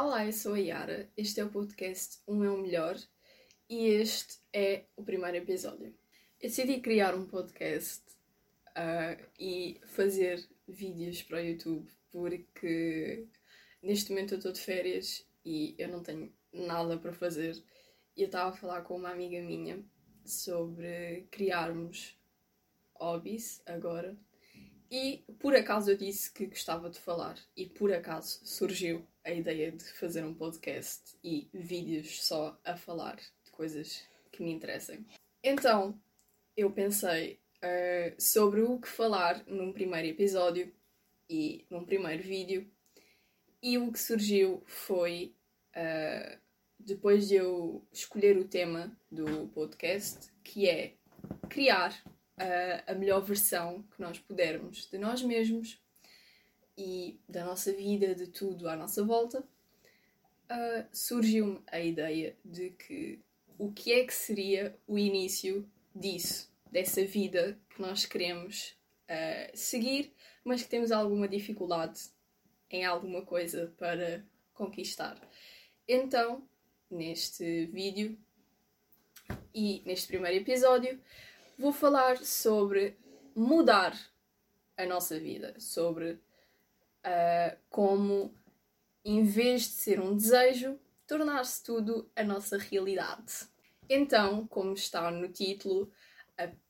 Olá, eu sou a Yara, este é o podcast Um é o Melhor e este é o primeiro episódio. Eu decidi criar um podcast uh, e fazer vídeos para o YouTube porque neste momento eu estou de férias e eu não tenho nada para fazer. E eu estava a falar com uma amiga minha sobre criarmos hobbies agora e por acaso eu disse que gostava de falar, e por acaso surgiu a ideia de fazer um podcast e vídeos só a falar de coisas que me interessem. Então eu pensei uh, sobre o que falar num primeiro episódio e num primeiro vídeo, e o que surgiu foi, uh, depois de eu escolher o tema do podcast, que é criar a, a melhor versão que nós pudermos de nós mesmos e da nossa vida, de tudo à nossa volta, uh, surgiu-me a ideia de que o que é que seria o início disso, dessa vida que nós queremos uh, seguir, mas que temos alguma dificuldade em alguma coisa para conquistar. Então, neste vídeo e neste primeiro episódio, vou falar sobre mudar a nossa vida, sobre uh, como, em vez de ser um desejo, tornar-se tudo a nossa realidade. Então, como está no título,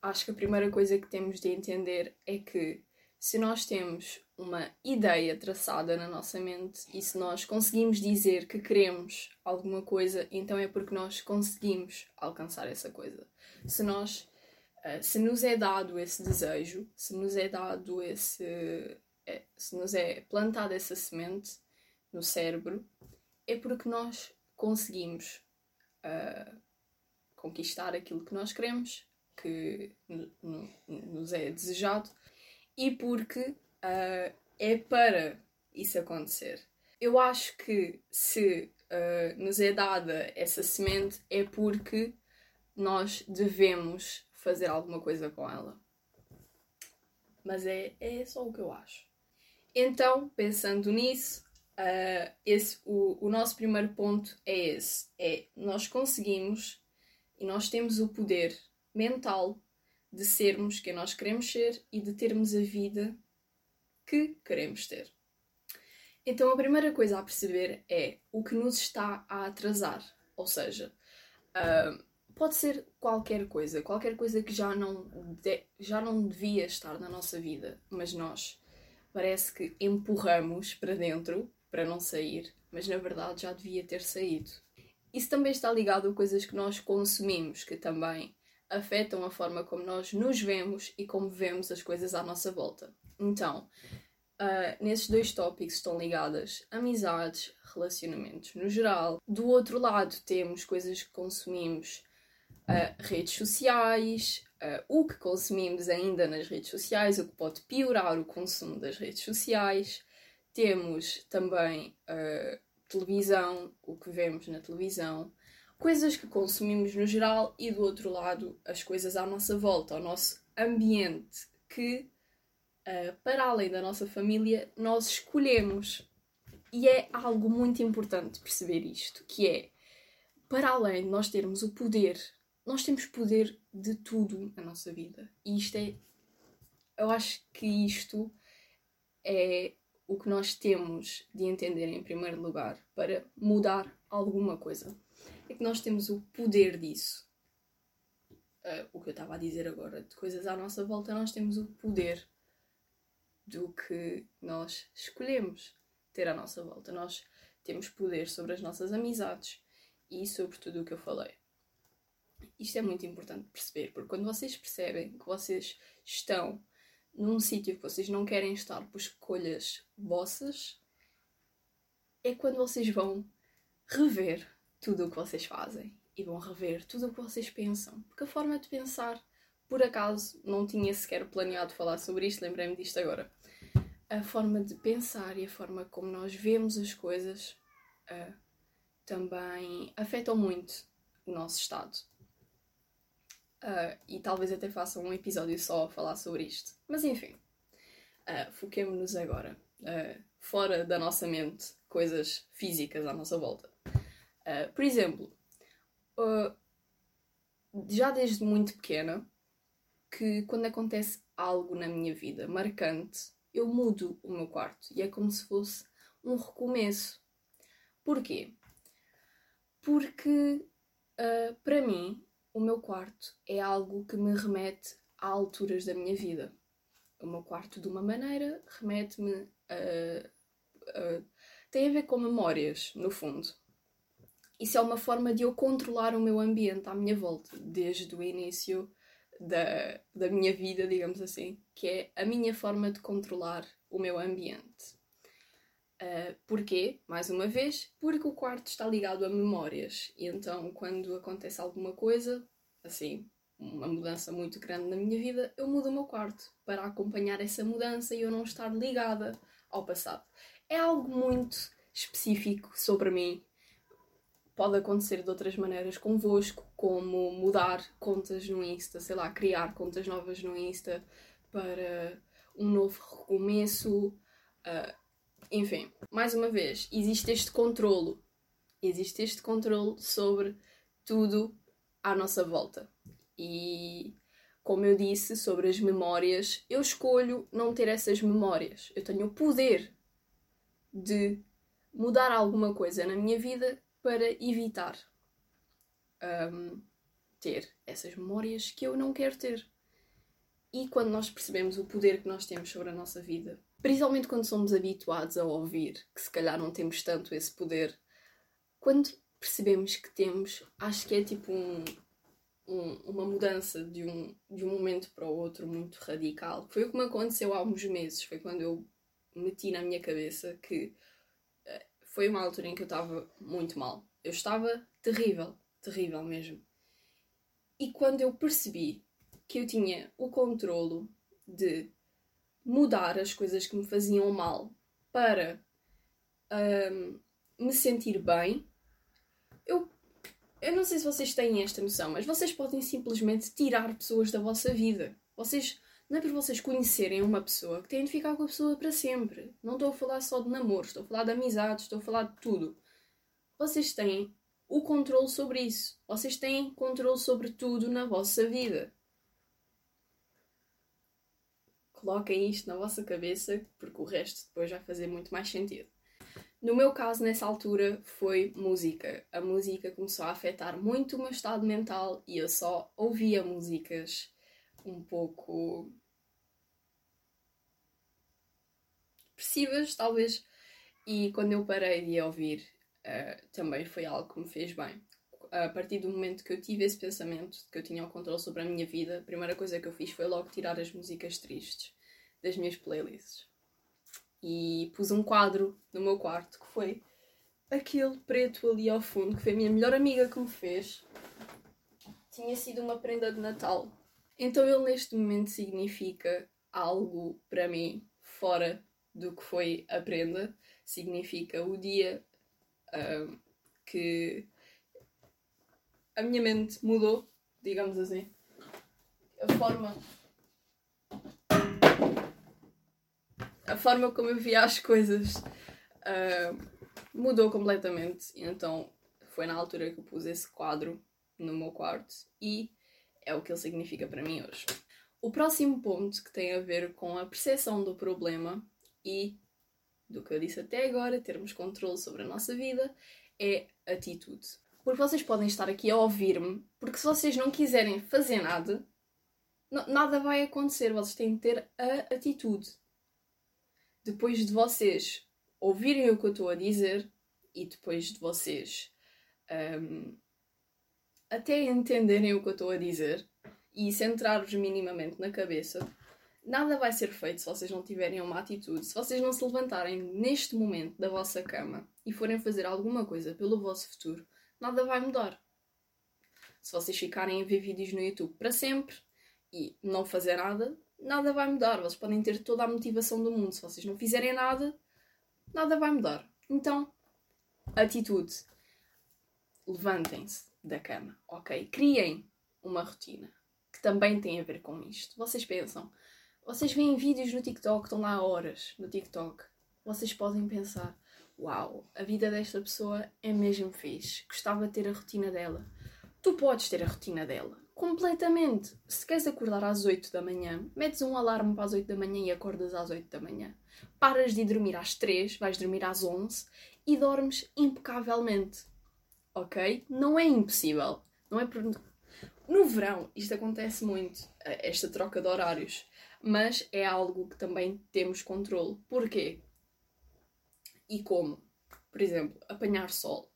acho que a primeira coisa que temos de entender é que se nós temos uma ideia traçada na nossa mente e se nós conseguimos dizer que queremos alguma coisa, então é porque nós conseguimos alcançar essa coisa. Se nós eh, se nos é dado esse desejo, se nos é dado esse. Se nos é plantada essa semente no cérebro, é porque nós conseguimos uh, conquistar aquilo que nós queremos, que nos é desejado, e porque uh, é para isso acontecer. Eu acho que se uh, nos é dada essa semente é porque nós devemos fazer alguma coisa com ela. Mas é, é só o que eu acho. Então, pensando nisso, uh, esse, o, o nosso primeiro ponto é esse: é nós conseguimos e nós temos o poder mental de sermos quem nós queremos ser e de termos a vida que queremos ter. Então, a primeira coisa a perceber é o que nos está a atrasar. Ou seja, uh, pode ser qualquer coisa, qualquer coisa que já não, de, já não devia estar na nossa vida, mas nós parece que empurramos para dentro para não sair, mas na verdade já devia ter saído. Isso também está ligado a coisas que nós consumimos, que também afetam a forma como nós nos vemos e como vemos as coisas à nossa volta. Então, Uh, nesses dois tópicos estão ligadas amizades, relacionamentos no geral. Do outro lado, temos coisas que consumimos uh, redes sociais, uh, o que consumimos ainda nas redes sociais, o que pode piorar o consumo das redes sociais. Temos também uh, televisão, o que vemos na televisão, coisas que consumimos no geral e do outro lado as coisas à nossa volta, ao nosso ambiente que, para além da nossa família, nós escolhemos. E é algo muito importante perceber isto, que é para além de nós termos o poder nós temos poder de tudo na nossa vida. E isto é. Eu acho que isto é o que nós temos de entender em primeiro lugar para mudar alguma coisa. É que nós temos o poder disso. Uh, o que eu estava a dizer agora, de coisas à nossa volta, nós temos o poder do que nós escolhemos ter à nossa volta. Nós temos poder sobre as nossas amizades e sobre tudo o que eu falei. Isto é muito importante perceber, porque quando vocês percebem que vocês estão num sítio que vocês não querem estar por escolhas vossas, é quando vocês vão rever tudo o que vocês fazem e vão rever tudo o que vocês pensam. Porque a forma de pensar, por acaso, não tinha sequer planeado falar sobre isto, lembrei-me disto agora. A forma de pensar e a forma como nós vemos as coisas uh, também afetam muito o nosso estado. Uh, e talvez até faça um episódio só a falar sobre isto. Mas enfim, uh, foquemos-nos agora uh, fora da nossa mente, coisas físicas à nossa volta. Uh, por exemplo, já desde muito pequena, que quando acontece algo na minha vida marcante, eu mudo o meu quarto e é como se fosse um recomeço. Porquê? Porque para mim o meu quarto é algo que me remete a alturas da minha vida. O meu quarto, de uma maneira, remete-me a, a. tem a ver com memórias, no fundo. Isso é uma forma de eu controlar o meu ambiente à minha volta, desde o início da, da minha vida, digamos assim, que é a minha forma de controlar o meu ambiente. Uh, porquê? Mais uma vez, porque o quarto está ligado a memórias. E então, quando acontece alguma coisa, assim, uma mudança muito grande na minha vida, eu mudo o meu quarto para acompanhar essa mudança e eu não estar ligada ao passado. É algo muito específico sobre mim. Pode acontecer de outras maneiras convosco, como mudar contas no Insta, sei lá, criar contas novas no Insta para um novo recomeço. Uh, enfim, mais uma vez, existe este controlo. Existe este controlo sobre tudo à nossa volta. E como eu disse sobre as memórias, eu escolho não ter essas memórias. Eu tenho o poder de mudar alguma coisa na minha vida para evitar um, ter essas memórias que eu não quero ter. E quando nós percebemos o poder que nós temos sobre a nossa vida, principalmente quando somos habituados a ouvir que se calhar não temos tanto esse poder, quando percebemos que temos, acho que é tipo um, um, uma mudança de um, de um momento para o outro muito radical. Foi o que me aconteceu há uns meses, foi quando eu meti na minha cabeça que uh, foi uma altura em que eu estava muito mal. Eu estava terrível, terrível mesmo. E quando eu percebi que eu tinha o controlo de mudar as coisas que me faziam mal para um, me sentir bem, eu, eu não sei se vocês têm esta noção, mas vocês podem simplesmente tirar pessoas da vossa vida. Vocês não é por vocês conhecerem uma pessoa que têm de ficar com a pessoa para sempre. Não estou a falar só de namoro, estou a falar de amizades, estou a falar de tudo. Vocês têm o controle sobre isso. Vocês têm controle sobre tudo na vossa vida. Coloquem isto na vossa cabeça, porque o resto depois vai fazer muito mais sentido. No meu caso, nessa altura, foi música. A música começou a afetar muito o meu estado mental e eu só ouvia músicas um pouco depressivas, talvez. E quando eu parei de ouvir, uh, também foi algo que me fez bem. A partir do momento que eu tive esse pensamento que eu tinha o controle sobre a minha vida, a primeira coisa que eu fiz foi logo tirar as músicas tristes das minhas playlists e pus um quadro no meu quarto que foi aquele preto ali ao fundo que foi a minha melhor amiga que me fez. Tinha sido uma prenda de Natal. Então ele neste momento significa algo para mim fora do que foi a prenda. Significa o dia uh, que a minha mente mudou, digamos assim. A forma a forma como eu via as coisas uh, mudou completamente. Então foi na altura que eu pus esse quadro no meu quarto e é o que ele significa para mim hoje. O próximo ponto que tem a ver com a percepção do problema e do que eu disse até agora, termos controle sobre a nossa vida, é atitude. Porque vocês podem estar aqui a ouvir-me, porque se vocês não quiserem fazer nada, nada vai acontecer. Vocês têm de ter a atitude depois de vocês ouvirem o que eu estou a dizer e depois de vocês um, até entenderem o que eu estou a dizer e centrar-vos minimamente na cabeça, nada vai ser feito se vocês não tiverem uma atitude. Se vocês não se levantarem neste momento da vossa cama e forem fazer alguma coisa pelo vosso futuro, nada vai mudar. Se vocês ficarem a ver vídeos no YouTube para sempre e não fazer nada, nada vai mudar. Vocês podem ter toda a motivação do mundo. Se vocês não fizerem nada, nada vai mudar. Então, atitude. Levantem-se da cama, ok? Criem uma rotina que também tem a ver com isto. Vocês pensam, vocês veem vídeos no TikTok, estão lá horas no TikTok. vocês podem pensar: Uau, a vida desta pessoa é mesmo fixe, gostava de ter a rotina dela. Tu podes ter a rotina dela, completamente. Se queres acordar às 8 da manhã, metes um alarme para as 8 da manhã e acordas às 8 da manhã. Paras de dormir às 3, vais dormir às 11 e dormes impecavelmente. Ok? Não é impossível. Não é por... No verão, isto acontece muito, eh, esta troca de horários, mas é algo que também temos controle. Porquê? E como? Por exemplo, apanhar sol.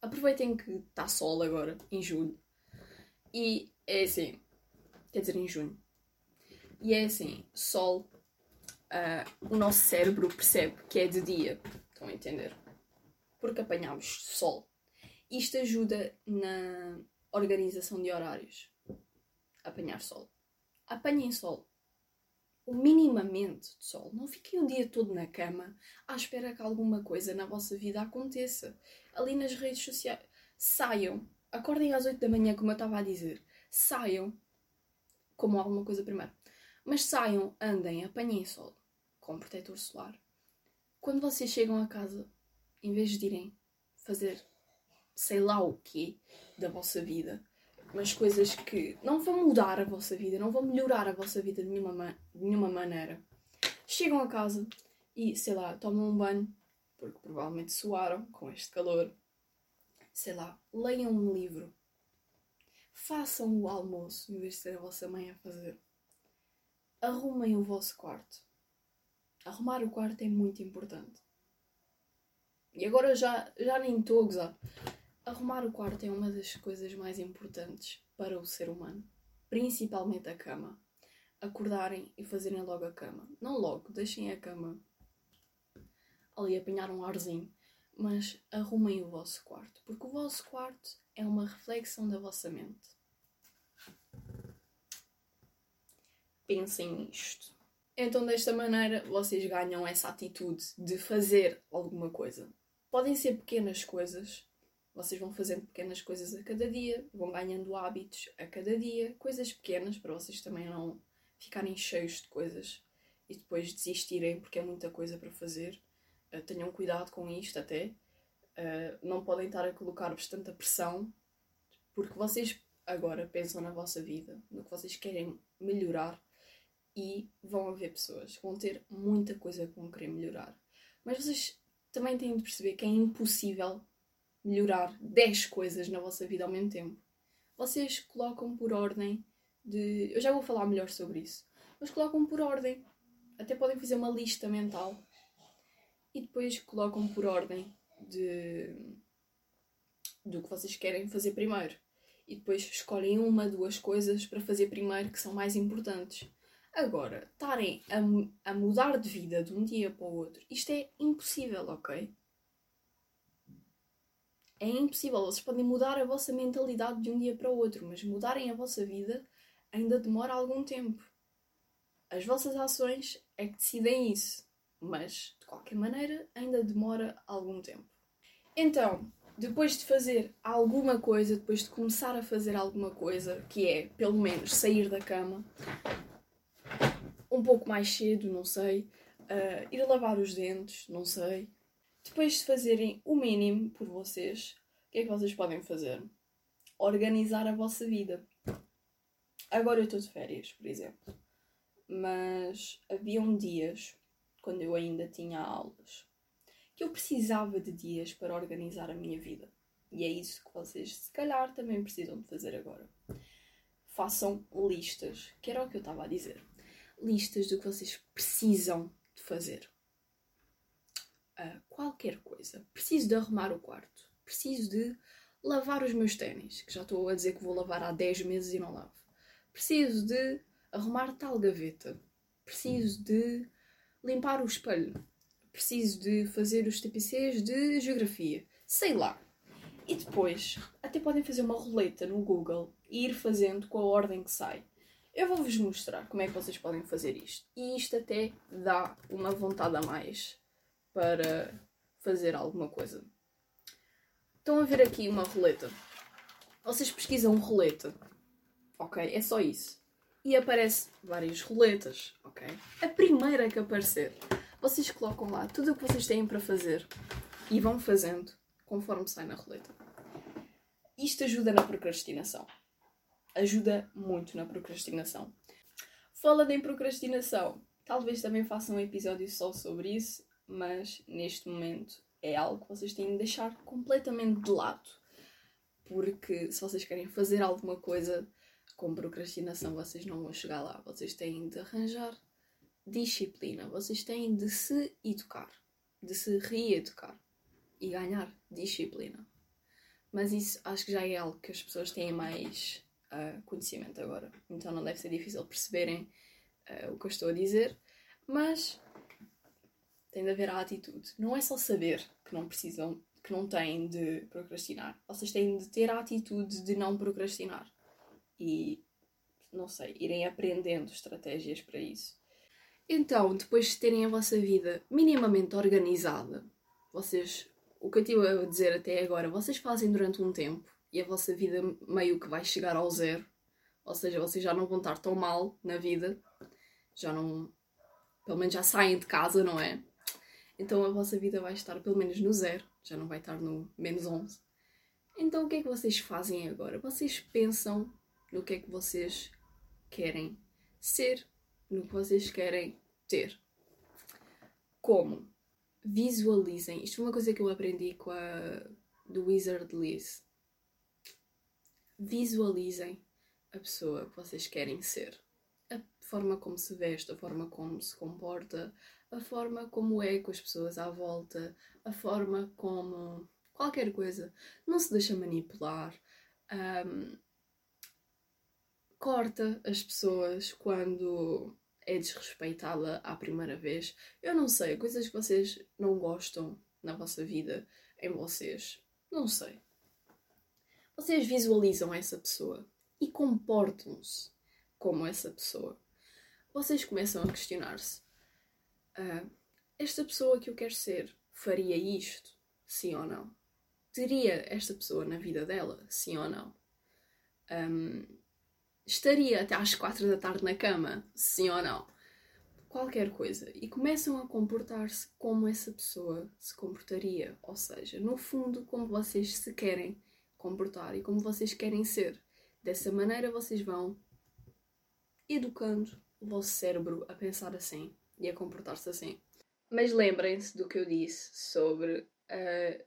Aproveitem que está sol agora, em julho. E é assim, quer dizer, em junho. E é assim, sol, uh, o nosso cérebro percebe que é de dia. Estão a entender? Porque apanhamos sol. Isto ajuda na organização de horários. Apanhar sol. Apanhem sol minimamente de sol. Não fiquem o dia todo na cama à espera que alguma coisa na vossa vida aconteça. Ali nas redes sociais. Saiam. Acordem às 8 da manhã, como eu estava a dizer. Saiam. Como alguma coisa primeiro. Mas saiam, andem, apanhem sol. Com protetor solar. Quando vocês chegam a casa, em vez de irem fazer sei lá o quê da vossa vida, mas coisas que não vão mudar a vossa vida, não vão melhorar a vossa vida de nenhuma, de nenhuma maneira. Chegam a casa e, sei lá, tomam um banho, porque provavelmente suaram com este calor. Sei lá, leiam um livro. Façam o almoço, em vez de ser a vossa mãe a fazer. Arrumem o vosso quarto. Arrumar o quarto é muito importante. E agora já, já nem estou a gozar. Arrumar o quarto é uma das coisas mais importantes para o ser humano, principalmente a cama. Acordarem e fazerem logo a cama. Não logo, deixem a cama ali apanhar um arzinho, mas arrumem o vosso quarto, porque o vosso quarto é uma reflexão da vossa mente. Pensem nisto. Então, desta maneira, vocês ganham essa atitude de fazer alguma coisa. Podem ser pequenas coisas, vocês vão fazendo pequenas coisas a cada dia, vão ganhando hábitos a cada dia, coisas pequenas para vocês também não ficarem cheios de coisas e depois desistirem porque é muita coisa para fazer. Uh, tenham cuidado com isto até. Uh, não podem estar a colocar-vos tanta pressão porque vocês agora pensam na vossa vida, no que vocês querem melhorar e vão haver pessoas que vão ter muita coisa que vão querer melhorar. Mas vocês também têm de perceber que é impossível melhorar 10 coisas na vossa vida ao mesmo tempo. Vocês colocam por ordem de. Eu já vou falar melhor sobre isso. Mas colocam por ordem. Até podem fazer uma lista mental. E depois colocam por ordem de. do que vocês querem fazer primeiro. E depois escolhem uma, duas coisas para fazer primeiro que são mais importantes. Agora, estarem a, a mudar de vida de um dia para o outro, isto é impossível, ok? É impossível. Vocês podem mudar a vossa mentalidade de um dia para o outro, mas mudarem a vossa vida ainda demora algum tempo. As vossas ações é que decidem isso, mas de qualquer maneira ainda demora algum tempo. Então, depois de fazer alguma coisa, depois de começar a fazer alguma coisa, que é pelo menos sair da cama, um pouco mais cedo, não sei, uh, ir lavar os dentes, não sei, depois de fazerem o mínimo por vocês, o que é que vocês podem fazer? Organizar a vossa vida. Agora eu estou de férias, por exemplo. Mas haviam dias, quando eu ainda tinha aulas, que eu precisava de dias para organizar a minha vida. E é isso que vocês, se calhar, também precisam de fazer agora. Façam listas, que era o que eu estava a dizer. Listas do que vocês precisam de fazer qualquer coisa. Preciso de arrumar o quarto. Preciso de lavar os meus ténis, que já estou a dizer que vou lavar há 10 meses e não lavo. Preciso de arrumar tal gaveta. Preciso de limpar o espelho. Preciso de fazer os TPCs de geografia. Sei lá. E depois, até podem fazer uma roleta no Google e ir fazendo com a ordem que sai. Eu vou-vos mostrar como é que vocês podem fazer isto. E isto até dá uma vontade a mais para fazer alguma coisa. Estão a ver aqui uma roleta. Vocês pesquisam roleta, ok? É só isso. E aparece várias roletas, ok? A primeira que aparecer, vocês colocam lá tudo o que vocês têm para fazer e vão fazendo conforme sai na roleta. Isto ajuda na procrastinação. Ajuda muito na procrastinação. Falando em procrastinação, talvez também faça um episódio só sobre isso, mas neste momento é algo que vocês têm de deixar completamente de lado. Porque se vocês querem fazer alguma coisa com procrastinação, vocês não vão chegar lá. Vocês têm de arranjar disciplina, vocês têm de se educar, de se reeducar e ganhar disciplina. Mas isso acho que já é algo que as pessoas têm mais uh, conhecimento agora. Então não deve ser difícil perceberem uh, o que eu estou a dizer. Mas tem de haver a atitude. Não é só saber que não precisam, que não têm de procrastinar. Vocês têm de ter a atitude de não procrastinar. E, não sei, irem aprendendo estratégias para isso. Então, depois de terem a vossa vida minimamente organizada, vocês o que eu estive a dizer até agora, vocês fazem durante um tempo e a vossa vida meio que vai chegar ao zero. Ou seja, vocês já não vão estar tão mal na vida, já não. pelo menos já saem de casa, não é? Então a vossa vida vai estar pelo menos no zero, já não vai estar no menos 11. Então o que é que vocês fazem agora? Vocês pensam no que é que vocês querem ser, no que vocês querem ter. Como? visualizem. Isto foi uma coisa que eu aprendi com a do Wizard Liz. Visualizem a pessoa que vocês querem ser. A forma como se veste, a forma como se comporta, a forma como é com as pessoas à volta, a forma como. qualquer coisa. Não se deixa manipular. Um, corta as pessoas quando é desrespeitada à primeira vez. Eu não sei, coisas que vocês não gostam na vossa vida, em vocês. Não sei. Vocês visualizam essa pessoa e comportam-se como essa pessoa. Vocês começam a questionar-se: ah, esta pessoa que eu quero ser faria isto? Sim ou não? Teria esta pessoa na vida dela? Sim ou não? Um, estaria até às quatro da tarde na cama, sim ou não? Qualquer coisa. E começam a comportar-se como essa pessoa se comportaria. Ou seja, no fundo, como vocês se querem comportar e como vocês querem ser. Dessa maneira, vocês vão educando o vosso cérebro a pensar assim e a comportar-se assim. Mas lembrem-se do que eu disse sobre uh,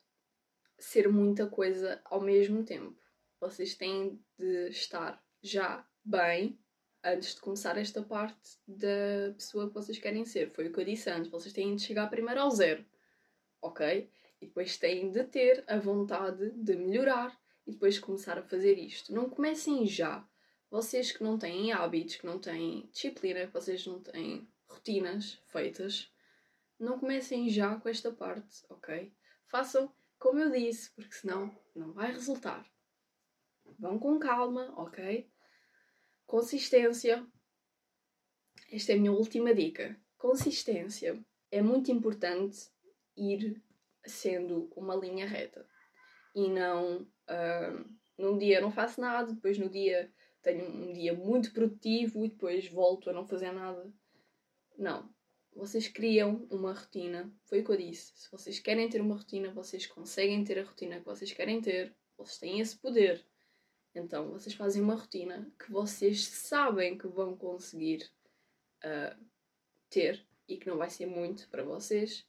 ser muita coisa ao mesmo tempo. Vocês têm de estar já bem antes de começar esta parte da pessoa que vocês querem ser. Foi o que eu disse antes. Vocês têm de chegar primeiro ao zero, ok? E depois têm de ter a vontade de melhorar e depois começar a fazer isto. Não comecem já. Vocês que não têm hábitos, que não têm disciplina, que vocês não têm rotinas feitas, não comecem já com esta parte, ok? Façam como eu disse, porque senão não vai resultar. Vão com calma, ok? Consistência. Esta é a minha última dica. Consistência. É muito importante ir sendo uma linha reta e não uh, num dia não faço nada, depois no dia tenho um dia muito produtivo e depois volto a não fazer nada. Não. Vocês criam uma rotina. Foi o que eu disse. Se vocês querem ter uma rotina, vocês conseguem ter a rotina que vocês querem ter. Vocês têm esse poder. Então vocês fazem uma rotina que vocês sabem que vão conseguir uh, ter e que não vai ser muito para vocês.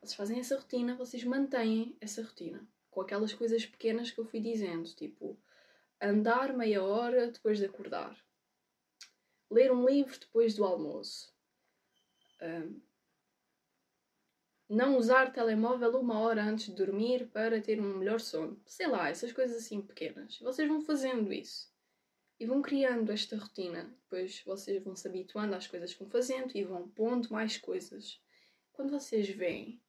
Vocês fazem essa rotina, vocês mantêm essa rotina com aquelas coisas pequenas que eu fui dizendo, tipo andar meia hora depois de acordar, ler um livro depois do almoço, uh, não usar telemóvel uma hora antes de dormir para ter um melhor sono. Sei lá, essas coisas assim pequenas. Vocês vão fazendo isso. E vão criando esta rotina. Depois vocês vão se habituando às coisas que vão fazendo e vão pondo mais coisas. Quando vocês veem,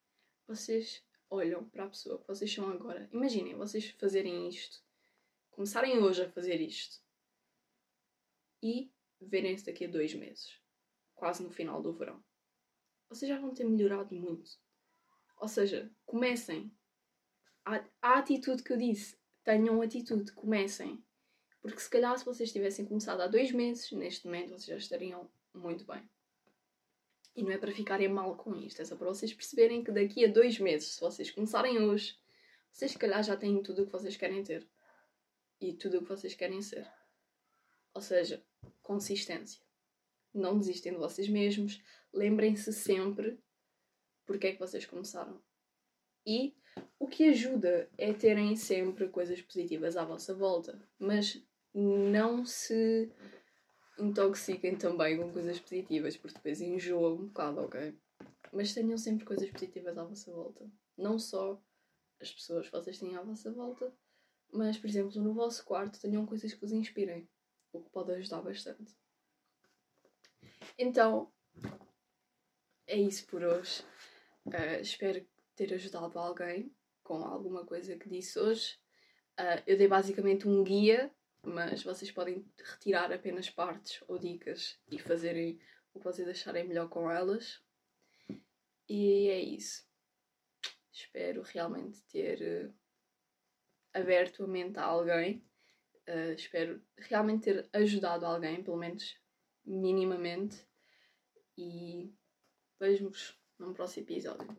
vocês olham para a pessoa que vocês são agora. Imaginem vocês fazerem isto. Começarem hoje a fazer isto. E verem-se daqui a dois meses. Quase no final do verão. Vocês já vão ter melhorado muito. Ou seja, comecem. A, atitude que eu disse, tenham atitude, comecem. Porque se calhar se vocês tivessem começado há dois meses, neste momento vocês já estariam muito bem. E não é para ficarem mal com isto, é só para vocês perceberem que daqui a dois meses, se vocês começarem hoje, vocês se calhar já têm tudo o que vocês querem ter. E tudo o que vocês querem ser. Ou seja, consistência. Não desistem de vocês mesmos. Lembrem-se sempre porque é que vocês começaram. E o que ajuda é terem sempre coisas positivas à vossa volta. Mas não se intoxiquem também com coisas positivas, porque depois enjoa um bocado, ok? Mas tenham sempre coisas positivas à vossa volta. Não só as pessoas que vocês têm à vossa volta, mas, por exemplo, no vosso quarto tenham coisas que vos inspirem, o que pode ajudar bastante. Então, é isso por hoje. Uh, espero ter ajudado alguém com alguma coisa que disse hoje. Uh, eu dei basicamente um guia mas vocês podem retirar apenas partes ou dicas e fazerem o que vocês acharem melhor com elas. E é isso. Espero realmente ter uh, aberto a mente a alguém. Uh, espero realmente ter ajudado alguém, pelo menos minimamente. E vejo-vos num próximo episódio.